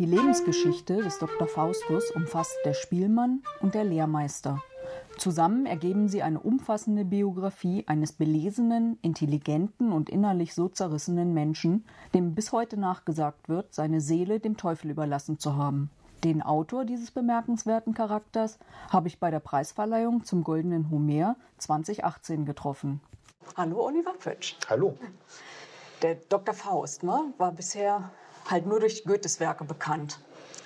Die Lebensgeschichte des Dr. Faustus umfasst der Spielmann und der Lehrmeister. Zusammen ergeben sie eine umfassende Biografie eines belesenen, intelligenten und innerlich so zerrissenen Menschen, dem bis heute nachgesagt wird, seine Seele dem Teufel überlassen zu haben. Den Autor dieses bemerkenswerten Charakters habe ich bei der Preisverleihung zum Goldenen Homer 2018 getroffen. Hallo Oliver Pötsch. Hallo. Der Dr. Faust ne, war bisher halt nur durch Goethes Werke bekannt.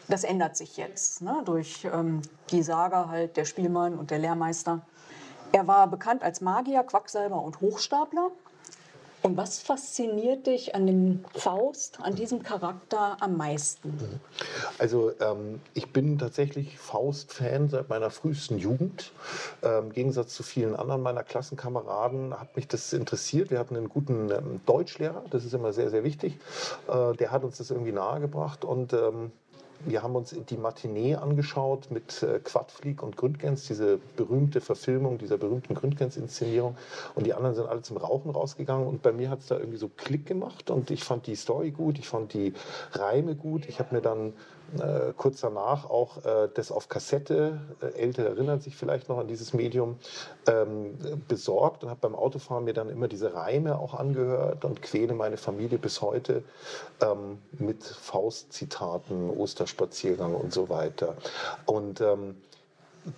Das ändert sich jetzt ne, durch ähm, die Saga halt der Spielmann und der Lehrmeister. Er war bekannt als Magier, Quacksalber und Hochstapler. Und was fasziniert dich an dem Faust, an diesem Charakter am meisten? Also ähm, ich bin tatsächlich Faust-Fan seit meiner frühesten Jugend. Ähm, Im Gegensatz zu vielen anderen meiner Klassenkameraden hat mich das interessiert. Wir hatten einen guten ähm, Deutschlehrer, das ist immer sehr, sehr wichtig. Äh, der hat uns das irgendwie nahegebracht und ähm, wir haben uns die Matinee angeschaut mit äh, Quadflieg und Gründgens, diese berühmte Verfilmung dieser berühmten Gründgens-Inszenierung. Und die anderen sind alle zum Rauchen rausgegangen. Und bei mir hat es da irgendwie so Klick gemacht. Und ich fand die Story gut, ich fand die Reime gut. Ich habe mir dann äh, kurz danach auch äh, das auf Kassette, äh, Ältere erinnern sich vielleicht noch an dieses Medium, ähm, besorgt und habe beim Autofahren mir dann immer diese Reime auch angehört und quäle meine Familie bis heute ähm, mit Faustzitaten, Osterspaziergang und so weiter. Und ähm,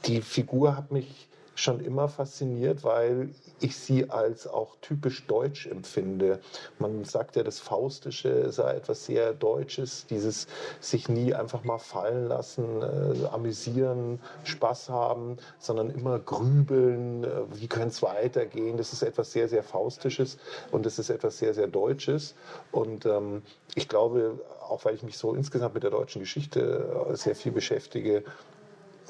die Figur hat mich schon immer fasziniert, weil ich sie als auch typisch deutsch empfinde. Man sagt ja, das Faustische sei etwas sehr Deutsches, dieses sich nie einfach mal fallen lassen, äh, amüsieren, Spaß haben, sondern immer grübeln, äh, wie könnte es weitergehen. Das ist etwas sehr, sehr Faustisches und das ist etwas sehr, sehr Deutsches. Und ähm, ich glaube, auch weil ich mich so insgesamt mit der deutschen Geschichte äh, sehr viel beschäftige,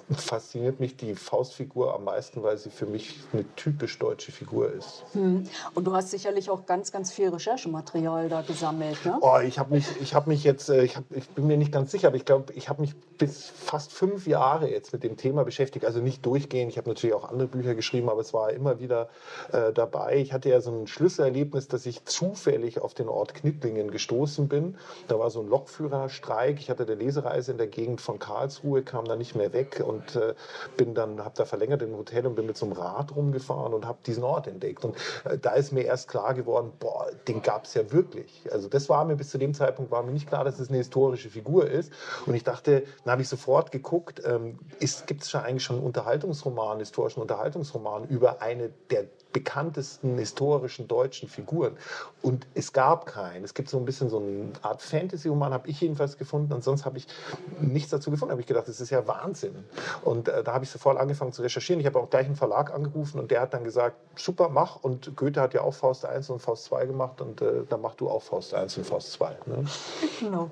fasziniert mich die Faustfigur am meisten, weil sie für mich eine typisch deutsche Figur ist. Hm. Und du hast sicherlich auch ganz, ganz viel Recherchematerial da gesammelt, ne? Oh, ich habe mich, ich habe mich jetzt, äh, ich, hab, ich bin mir nicht ganz sicher, aber ich glaube, ich habe mich bis fast fünf Jahre jetzt mit dem Thema beschäftigt. Also nicht durchgehend. Ich habe natürlich auch andere Bücher geschrieben, aber es war immer wieder äh, dabei. Ich hatte ja so ein Schlüsselerlebnis, dass ich zufällig auf den Ort Knittlingen gestoßen bin. Da war so ein Lokführerstreik. Ich hatte eine Lesereise in der Gegend von Karlsruhe, kam da nicht mehr weg und und äh, bin dann, habe da verlängert im Hotel und bin mit so einem Rad rumgefahren und habe diesen Ort entdeckt. Und äh, da ist mir erst klar geworden, boah, den gab es ja wirklich. Also das war mir bis zu dem Zeitpunkt war mir nicht klar, dass es eine historische Figur ist. Und ich dachte, dann habe ich sofort geguckt, ähm, gibt es schon eigentlich schon einen Unterhaltungsroman, historischen Unterhaltungsroman über eine der bekanntesten historischen deutschen Figuren. Und es gab keinen. Es gibt so ein bisschen so eine Art Fantasy-Roman, habe ich jedenfalls gefunden. Und sonst habe ich nichts dazu gefunden. habe ich gedacht, das ist ja Wahnsinn. Und äh, da habe ich sofort angefangen zu recherchieren. Ich habe auch gleich einen Verlag angerufen und der hat dann gesagt, super, mach. Und Goethe hat ja auch Faust 1 und Faust 2 gemacht. Und äh, dann mach du auch Faust 1 und Faust 2. Ne? Genau.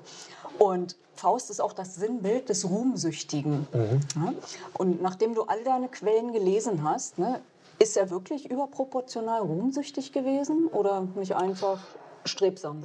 Und Faust ist auch das Sinnbild des Ruhmsüchtigen. Mhm. Ja? Und nachdem du all deine Quellen gelesen hast, ne, ist er wirklich überproportional ruhmsüchtig gewesen oder nicht einfach strebsam?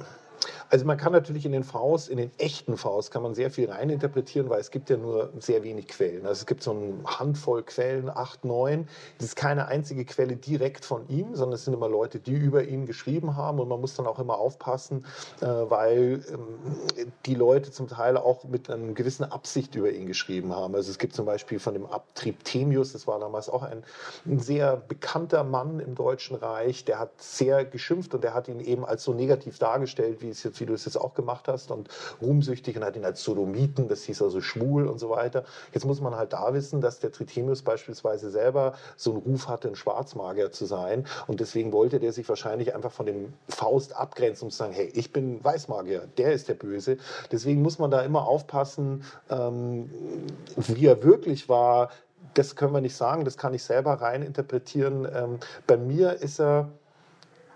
Also man kann natürlich in den Faust, in den echten Faust, kann man sehr viel reininterpretieren, weil es gibt ja nur sehr wenig Quellen. Also es gibt so eine Handvoll Quellen, acht, neun. Es ist keine einzige Quelle direkt von ihm, sondern es sind immer Leute, die über ihn geschrieben haben. Und man muss dann auch immer aufpassen, äh, weil ähm, die Leute zum Teil auch mit einer gewissen Absicht über ihn geschrieben haben. Also es gibt zum Beispiel von dem Abtrieb Themius, das war damals auch ein, ein sehr bekannter Mann im Deutschen Reich, der hat sehr geschimpft und der hat ihn eben als so negativ dargestellt, wie es jetzt wie du es jetzt auch gemacht hast, und ruhmsüchtig und hat ihn als Sodomiten, das hieß also schwul und so weiter. Jetzt muss man halt da wissen, dass der Trithemius beispielsweise selber so einen Ruf hatte, ein Schwarzmagier zu sein. Und deswegen wollte der sich wahrscheinlich einfach von dem Faust abgrenzen, um zu sagen, hey, ich bin Weißmagier, der ist der Böse. Deswegen muss man da immer aufpassen, ähm, wie er wirklich war. Das können wir nicht sagen, das kann ich selber rein interpretieren. Ähm, bei mir ist er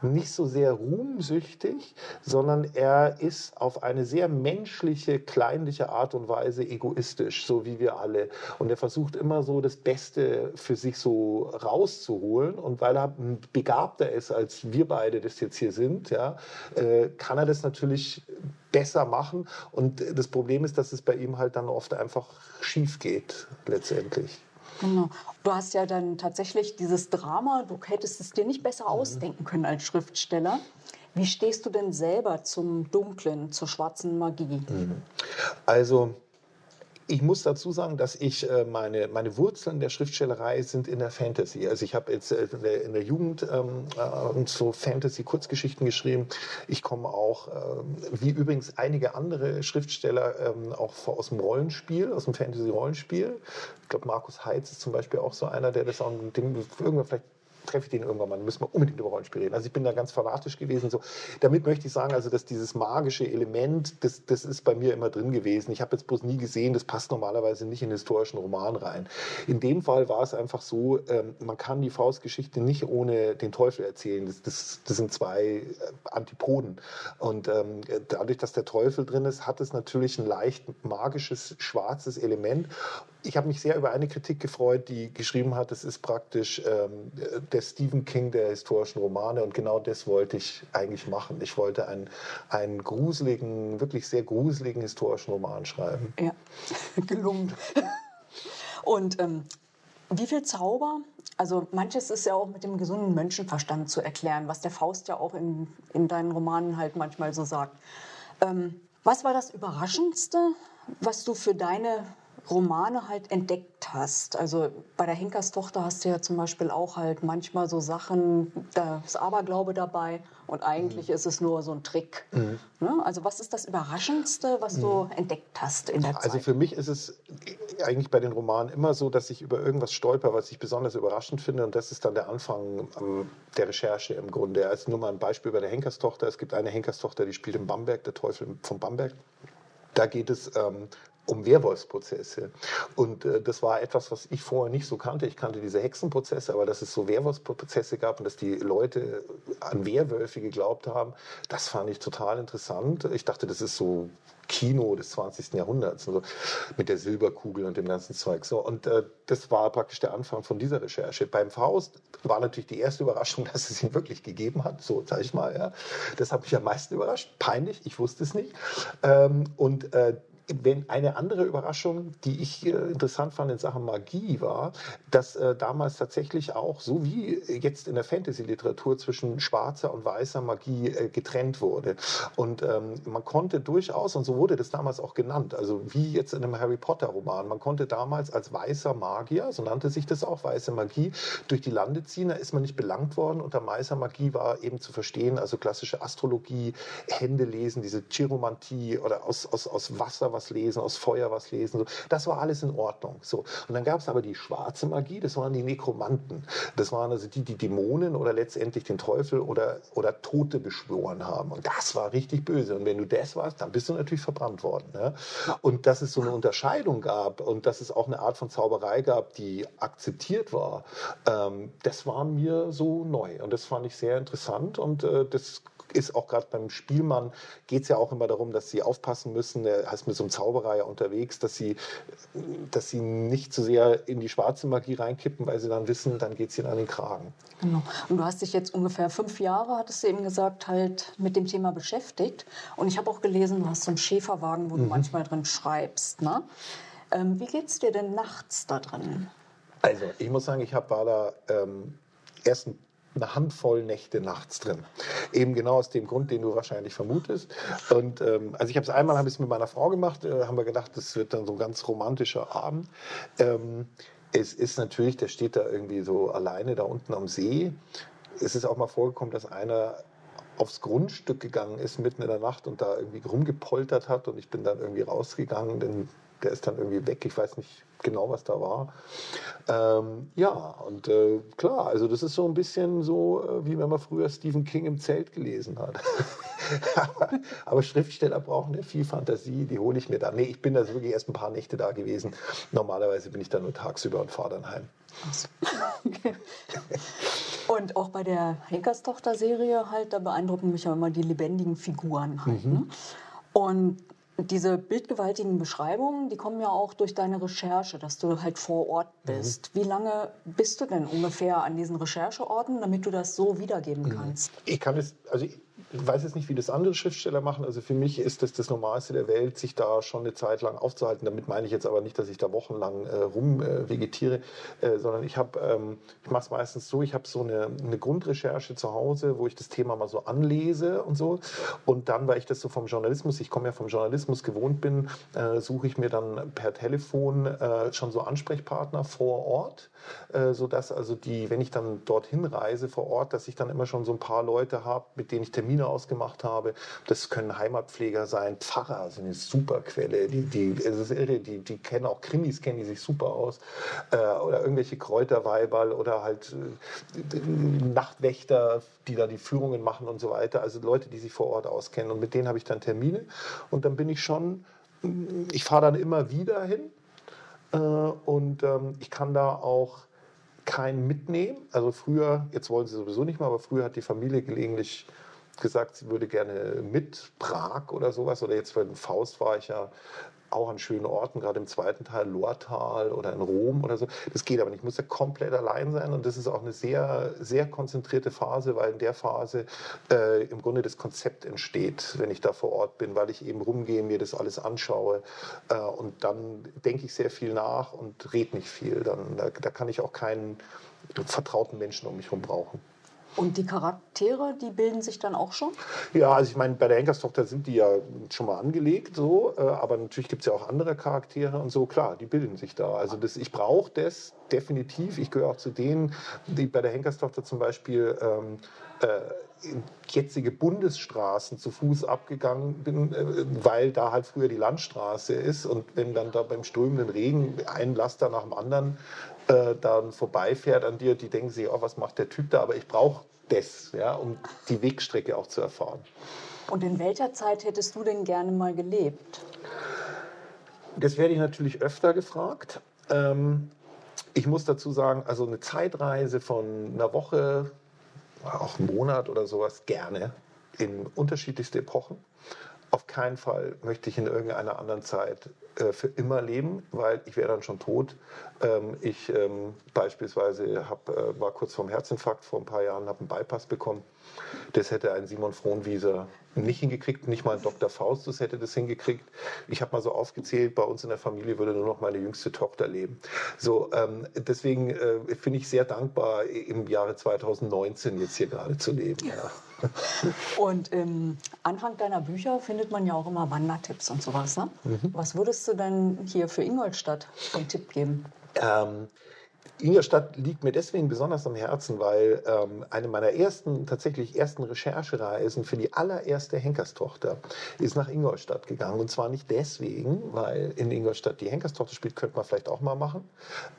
nicht so sehr ruhmsüchtig, sondern er ist auf eine sehr menschliche, kleinliche Art und Weise egoistisch, so wie wir alle. Und er versucht immer so das Beste für sich so rauszuholen. Und weil er begabter ist, als wir beide das jetzt hier sind, ja, äh, kann er das natürlich besser machen. Und das Problem ist, dass es bei ihm halt dann oft einfach schief geht, letztendlich. Genau. Du hast ja dann tatsächlich dieses Drama, du hättest es dir nicht besser mhm. ausdenken können als Schriftsteller. Wie stehst du denn selber zum Dunklen, zur schwarzen Magie? Mhm. Also ich muss dazu sagen, dass ich äh, meine, meine Wurzeln der Schriftstellerei sind in der Fantasy. Also ich habe jetzt äh, in, der, in, der, Jugend ähm, äh, so Fantasy-Kurzgeschichten geschrieben. Ich komme auch, ähm, wie übrigens einige andere Schriftsteller, ähm, auch aus dem Rollenspiel, aus dem Fantasy-Rollenspiel. Ich glaube, Markus Heitz ist zum Beispiel auch so einer, der das auch irgendwann vielleicht treffe ich den irgendwann mal, müssen wir unbedingt über Rollenspiel reden. Also ich bin da ganz fanatisch gewesen. So. Damit möchte ich sagen, also dass dieses magische Element, das, das ist bei mir immer drin gewesen. Ich habe jetzt bloß nie gesehen, das passt normalerweise nicht in den historischen Roman rein. In dem Fall war es einfach so, ähm, man kann die Faustgeschichte nicht ohne den Teufel erzählen. Das, das, das sind zwei äh, Antipoden. Und ähm, dadurch, dass der Teufel drin ist, hat es natürlich ein leicht magisches, schwarzes Element ich habe mich sehr über eine Kritik gefreut, die geschrieben hat, es ist praktisch ähm, der Stephen King der historischen Romane und genau das wollte ich eigentlich machen. Ich wollte einen, einen gruseligen, wirklich sehr gruseligen historischen Roman schreiben. Ja, gelungen. Und ähm, wie viel Zauber? Also manches ist ja auch mit dem gesunden Menschenverstand zu erklären, was der Faust ja auch in, in deinen Romanen halt manchmal so sagt. Ähm, was war das Überraschendste, was du für deine Romane halt entdeckt hast. Also bei der Henkerstochter hast du ja zum Beispiel auch halt manchmal so Sachen, da ist Aberglaube dabei und eigentlich mhm. ist es nur so ein Trick. Mhm. Ne? Also was ist das Überraschendste, was mhm. du entdeckt hast in der also Zeit? Also für mich ist es eigentlich bei den Romanen immer so, dass ich über irgendwas stolper, was ich besonders überraschend finde und das ist dann der Anfang ähm, der Recherche im Grunde. Also nur mal ein Beispiel bei der Henkerstochter. Es gibt eine Henkerstochter, die spielt in Bamberg, der Teufel von Bamberg. Da geht es ähm, um Werwolfsprozesse. Und äh, das war etwas, was ich vorher nicht so kannte. Ich kannte diese Hexenprozesse, aber dass es so Werwolfsprozesse gab und dass die Leute an Werwölfe geglaubt haben, das fand ich total interessant. Ich dachte, das ist so Kino des 20. Jahrhunderts, also mit der Silberkugel und dem ganzen Zeug. So, und äh, das war praktisch der Anfang von dieser Recherche. Beim Faust war natürlich die erste Überraschung, dass es ihn wirklich gegeben hat, so sage ich mal. Ja. Das hat mich am meisten überrascht. Peinlich, ich wusste es nicht. Ähm, und äh, wenn eine andere Überraschung, die ich interessant fand in Sachen Magie, war, dass äh, damals tatsächlich auch, so wie jetzt in der Fantasy-Literatur, zwischen schwarzer und weißer Magie äh, getrennt wurde. Und ähm, man konnte durchaus, und so wurde das damals auch genannt, also wie jetzt in einem Harry Potter-Roman, man konnte damals als weißer Magier, so nannte sich das auch, weiße Magie, durch die Lande ziehen, da ist man nicht belangt worden. Unter weißer Magie war eben zu verstehen, also klassische Astrologie, Hände lesen, diese Chiromantie oder aus, aus, aus Wasser was lesen, aus Feuer was lesen. So. Das war alles in Ordnung. So. Und dann gab es aber die schwarze Magie, das waren die Nekromanten. Das waren also die, die Dämonen oder letztendlich den Teufel oder, oder Tote beschworen haben. Und das war richtig böse. Und wenn du das warst, dann bist du natürlich verbrannt worden. Ne? Und dass es so eine Unterscheidung gab und dass es auch eine Art von Zauberei gab, die akzeptiert war, ähm, das war mir so neu. Und das fand ich sehr interessant. Und äh, das ist auch gerade beim Spielmann, geht es ja auch immer darum, dass sie aufpassen müssen, er heißt mit so einem Zauberer ja unterwegs, dass sie, dass sie nicht zu sehr in die schwarze Magie reinkippen, weil sie dann wissen, dann geht es ihnen an den Kragen. Genau. Und du hast dich jetzt ungefähr fünf Jahre, hattest du eben gesagt, halt mit dem Thema beschäftigt. Und ich habe auch gelesen, du hast so einen Schäferwagen, wo mhm. du manchmal drin schreibst. Ne? Ähm, wie geht es dir denn nachts da drin? Also, ich muss sagen, ich habe war da ähm, erst ein eine Handvoll Nächte nachts drin. Eben genau aus dem Grund, den du wahrscheinlich vermutest. Und ähm, also ich habe es einmal habe ich mit meiner Frau gemacht, äh, haben wir gedacht, das wird dann so ein ganz romantischer Abend. Ähm, es ist natürlich, der steht da irgendwie so alleine da unten am See. Es ist auch mal vorgekommen, dass einer aufs Grundstück gegangen ist mitten in der Nacht und da irgendwie rumgepoltert hat und ich bin dann irgendwie rausgegangen, denn der ist dann irgendwie weg. Ich weiß nicht genau, was da war. Ähm, ja, und äh, klar, also das ist so ein bisschen so, äh, wie wenn man früher Stephen King im Zelt gelesen hat. aber, aber, Schriftsteller brauchen ja viel Fantasie, die hole ich mir da. Nee, ich bin da wirklich erst ein paar Nächte da gewesen. Normalerweise bin ich da nur tagsüber und fahre dann heim. Okay. Und auch bei der Henkerstochter-Serie halt, da beeindrucken mich ja immer die lebendigen Figuren halt. Mhm. Ne? Und diese bildgewaltigen Beschreibungen, die kommen ja auch durch deine Recherche, dass du halt vor Ort mhm. bist. Mhm. Wie lange bist du denn ungefähr an diesen Rechercheorten, damit du das so wiedergeben mhm. kannst? Ich kann es, also weiß jetzt nicht, wie das andere Schriftsteller machen. Also für mich ist das das Normalste der Welt, sich da schon eine Zeit lang aufzuhalten. Damit meine ich jetzt aber nicht, dass ich da wochenlang äh, rum äh, äh, sondern ich habe, ähm, ich mache es meistens so, ich habe so eine, eine Grundrecherche zu Hause, wo ich das Thema mal so anlese und so. Und dann, weil ich das so vom Journalismus, ich komme ja vom Journalismus gewohnt bin, äh, suche ich mir dann per Telefon äh, schon so Ansprechpartner vor Ort, äh, sodass also die, wenn ich dann dorthin reise vor Ort, dass ich dann immer schon so ein paar Leute habe, mit denen ich Termine ausgemacht habe. Das können Heimatpfleger sein, Pfarrer sind eine super Quelle. Die, die, es ist irre, die, die kennen auch Krimis, kennen die sich super aus. Äh, oder irgendwelche Kräuterweiberl oder halt äh, Nachtwächter, die da die Führungen machen und so weiter. Also Leute, die sich vor Ort auskennen. Und mit denen habe ich dann Termine. Und dann bin ich schon, ich fahre dann immer wieder hin. Äh, und ähm, ich kann da auch keinen mitnehmen. Also früher, jetzt wollen sie sowieso nicht mehr, aber früher hat die Familie gelegentlich gesagt, sie würde gerne mit Prag oder sowas. Oder jetzt bei den Faust war ich ja auch an schönen Orten, gerade im zweiten Teil, Lortal oder in Rom oder so. Das geht aber nicht. Ich muss ja komplett allein sein und das ist auch eine sehr, sehr konzentrierte Phase, weil in der Phase äh, im Grunde das Konzept entsteht, wenn ich da vor Ort bin, weil ich eben rumgehe, mir das alles anschaue äh, und dann denke ich sehr viel nach und rede nicht viel. Dann, da, da kann ich auch keinen vertrauten Menschen um mich herum brauchen. Und die Charaktere, die bilden sich dann auch schon? Ja, also ich meine, bei der Henkerstochter sind die ja schon mal angelegt, so, äh, aber natürlich gibt es ja auch andere Charaktere und so, klar, die bilden sich da. Also das, ich brauche das definitiv. Ich gehöre auch zu denen, die bei der Henkerstochter zum Beispiel ähm, äh, jetzige Bundesstraßen zu Fuß abgegangen bin, äh, weil da halt früher die Landstraße ist und wenn dann da beim strömenden Regen ein Laster nach dem anderen äh, dann vorbeifährt an dir, die denken sich, oh, was macht der Typ da? Aber ich brauche das, ja, um die Wegstrecke auch zu erfahren. Und in welcher Zeit hättest du denn gerne mal gelebt? Das werde ich natürlich öfter gefragt. Ähm, ich muss dazu sagen, also eine Zeitreise von einer Woche, auch einen Monat oder sowas gerne in unterschiedlichste Epochen. Auf keinen Fall möchte ich in irgendeiner anderen Zeit äh, für immer leben, weil ich wäre dann schon tot. Ähm, ich ähm, beispielsweise hab, äh, war kurz vorm Herzinfarkt vor ein paar Jahren, habe einen Bypass bekommen. Das hätte ein Simon Frohnwieser nicht hingekriegt, nicht mal ein Dr. Faustus hätte das hingekriegt. Ich habe mal so aufgezählt, bei uns in der Familie würde nur noch meine jüngste Tochter leben. So, ähm, deswegen äh, finde ich sehr dankbar, im Jahre 2019 jetzt hier gerade zu leben. Ja. Und im Anfang deiner Bücher findet man ja auch immer Wandertipps und sowas. Ne? Mhm. Was würdest du denn hier für Ingolstadt einen Tipp geben? Ähm, Ingolstadt liegt mir deswegen besonders am Herzen, weil ähm, eine meiner ersten, tatsächlich ersten Recherchereisen für die allererste Henkerstochter ist nach Ingolstadt gegangen. Und zwar nicht deswegen, weil in Ingolstadt die Henkerstochter spielt, könnte man vielleicht auch mal machen.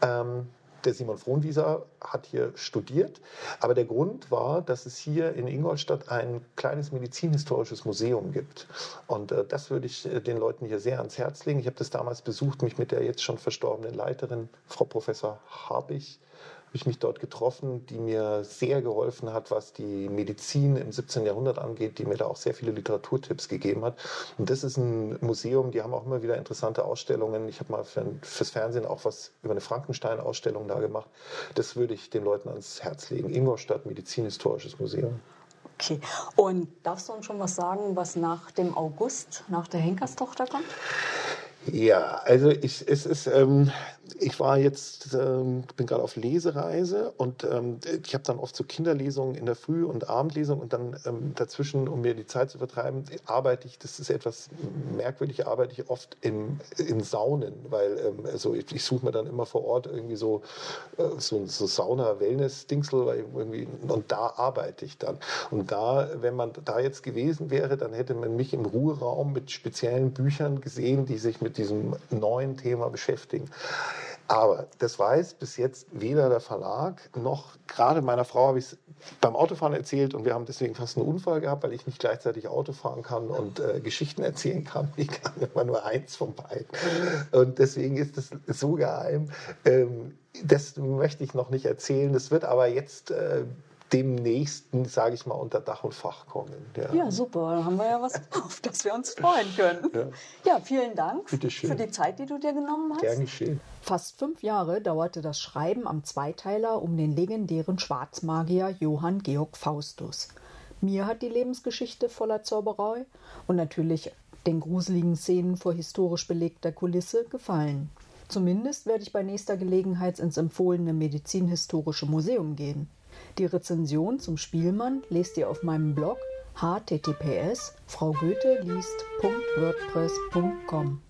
Ähm, der Simon Frohnwieser hat hier studiert. Aber der Grund war, dass es hier in Ingolstadt ein kleines medizinhistorisches Museum gibt. Und äh, das würde ich äh, den Leuten hier sehr ans Herz legen. Ich habe das damals besucht, mich mit der jetzt schon verstorbenen Leiterin, Frau Professor Habich, ich mich dort getroffen, die mir sehr geholfen hat, was die Medizin im 17. Jahrhundert angeht, die mir da auch sehr viele Literaturtipps gegeben hat. Und das ist ein Museum, die haben auch immer wieder interessante Ausstellungen. Ich habe mal für, fürs Fernsehen auch was über eine Frankenstein-Ausstellung da gemacht. Das würde ich den Leuten ans Herz legen. Ingolstadt Medizinhistorisches Museum. Okay. Und darfst du uns schon was sagen, was nach dem August, nach der Henkerstochter kommt? Ja, also ich, es ist, ähm, ich war jetzt, ähm, bin gerade auf Lesereise und ähm, ich habe dann oft so Kinderlesungen in der Früh- und Abendlesung und dann ähm, dazwischen, um mir die Zeit zu vertreiben, arbeite ich, das ist etwas merkwürdig, arbeite ich oft im, in Saunen, weil ähm, also ich, ich suche mir dann immer vor Ort irgendwie so, äh, so, so Sauna-Wellness-Dingsel und da arbeite ich dann. Und da, wenn man da jetzt gewesen wäre, dann hätte man mich im Ruheraum mit speziellen Büchern gesehen, die sich mit diesem neuen Thema beschäftigen. Aber das weiß bis jetzt weder der Verlag noch gerade meiner Frau habe ich es beim Autofahren erzählt und wir haben deswegen fast einen Unfall gehabt, weil ich nicht gleichzeitig Auto fahren kann und äh, Geschichten erzählen kann. Ich kann immer nur eins von beiden. Und deswegen ist das so geheim. Ähm, das möchte ich noch nicht erzählen. Das wird aber jetzt äh, dem Nächsten, sage ich mal, unter Dach und Fach kommen. Ja. ja, super. Dann haben wir ja was, auf das wir uns freuen können. Ja, ja vielen Dank für die Zeit, die du dir genommen hast. Gern geschehen. Fast fünf Jahre dauerte das Schreiben am Zweiteiler um den legendären Schwarzmagier Johann Georg Faustus. Mir hat die Lebensgeschichte voller Zauberei und natürlich den gruseligen Szenen vor historisch belegter Kulisse gefallen. Zumindest werde ich bei nächster Gelegenheit ins empfohlene Medizinhistorische Museum gehen. Die Rezension zum Spielmann lest ihr auf meinem Blog https fraugoetheliest.wordpress.com.